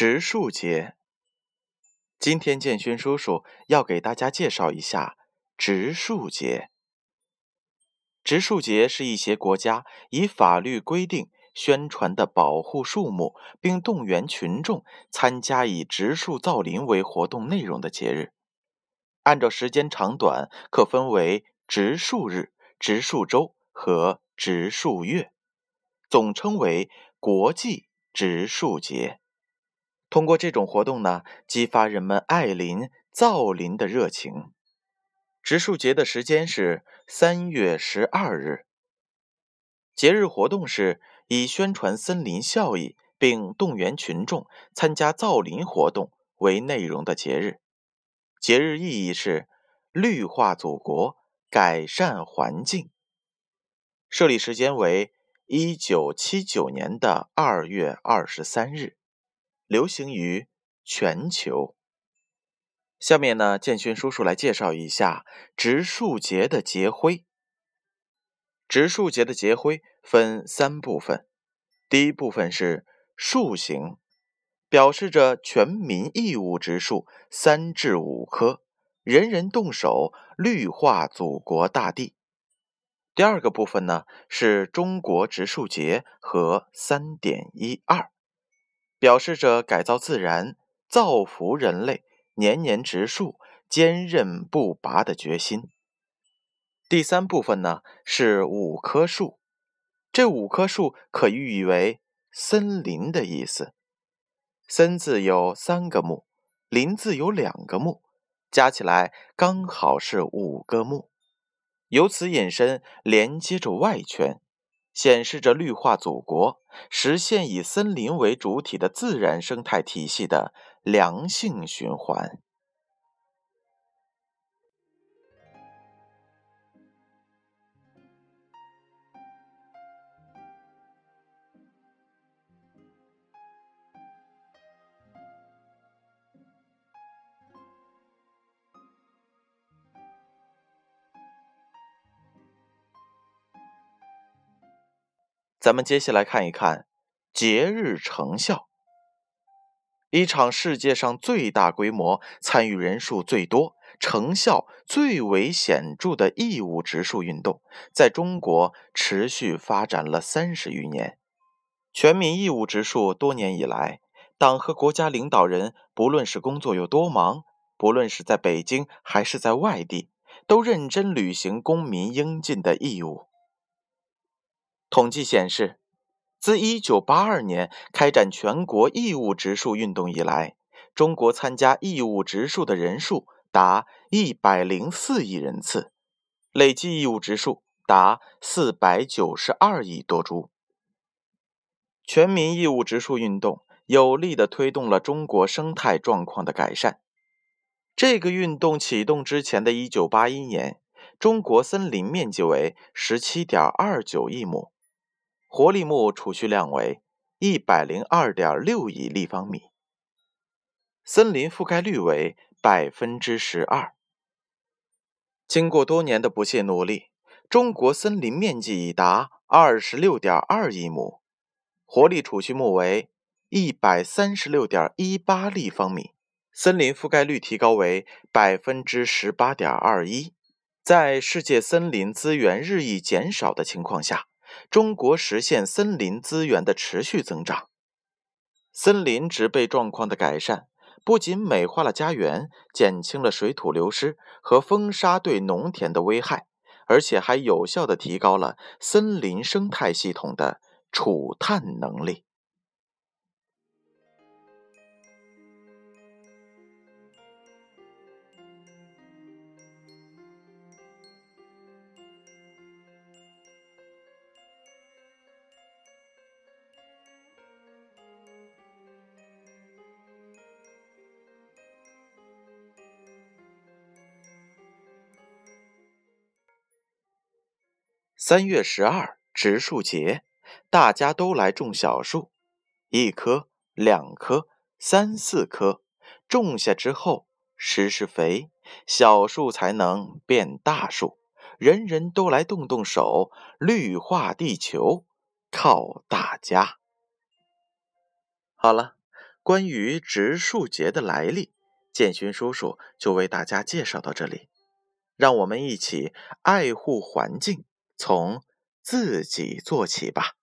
植树节。今天建勋叔叔要给大家介绍一下植树节。植树节是一些国家以法律规定宣传的保护树木，并动员群众参加以植树造林为活动内容的节日。按照时间长短，可分为植树日、植树周和植树月，总称为国际植树节。通过这种活动呢，激发人们爱林造林的热情。植树节的时间是三月十二日。节日活动是以宣传森林效益并动员群众参加造林活动为内容的节日。节日意义是绿化祖国，改善环境。设立时间为一九七九年的二月二十三日。流行于全球。下面呢，建勋叔叔来介绍一下植树节的节徽。植树节的节徽分三部分，第一部分是树形，表示着全民义务植树三至五棵，人人动手，绿化祖国大地。第二个部分呢，是中国植树节和三点一二。表示着改造自然、造福人类、年年植树、坚韧不拔的决心。第三部分呢是五棵树，这五棵树可寓意为森林的意思。森字有三个木，林字有两个木，加起来刚好是五个木，由此引申连接着外圈。显示着绿化祖国、实现以森林为主体的自然生态体系的良性循环。咱们接下来看一看节日成效。一场世界上最大规模、参与人数最多、成效最为显著的义务植树运动，在中国持续发展了三十余年。全民义务植树多年以来，党和国家领导人不论是工作有多忙，不论是在北京还是在外地，都认真履行公民应尽的义务。统计显示，自1982年开展全国义务植树运动以来，中国参加义务植树的人数达104亿人次，累计义务植树达492亿多株。全民义务植树运动有力地推动了中国生态状况的改善。这个运动启动之前的1981年，中国森林面积为17.29亿亩。活力木储蓄量为一百零二点六亿立方米，森林覆盖率为百分之十二。经过多年的不懈努力，中国森林面积已达二十六点二亿亩，活力储蓄木为一百三十六点一八立方米，森林覆盖率提高为百分之十八点二一。在世界森林资源日益减少的情况下。中国实现森林资源的持续增长，森林植被状况的改善，不仅美化了家园，减轻了水土流失和风沙对农田的危害，而且还有效地提高了森林生态系统的储碳能力。三月十二植树节，大家都来种小树，一棵、两棵、三四棵，种下之后施施肥，小树才能变大树。人人都来动动手，绿化地球靠大家。好了，关于植树节的来历，建勋叔叔就为大家介绍到这里。让我们一起爱护环境，从自己做起吧。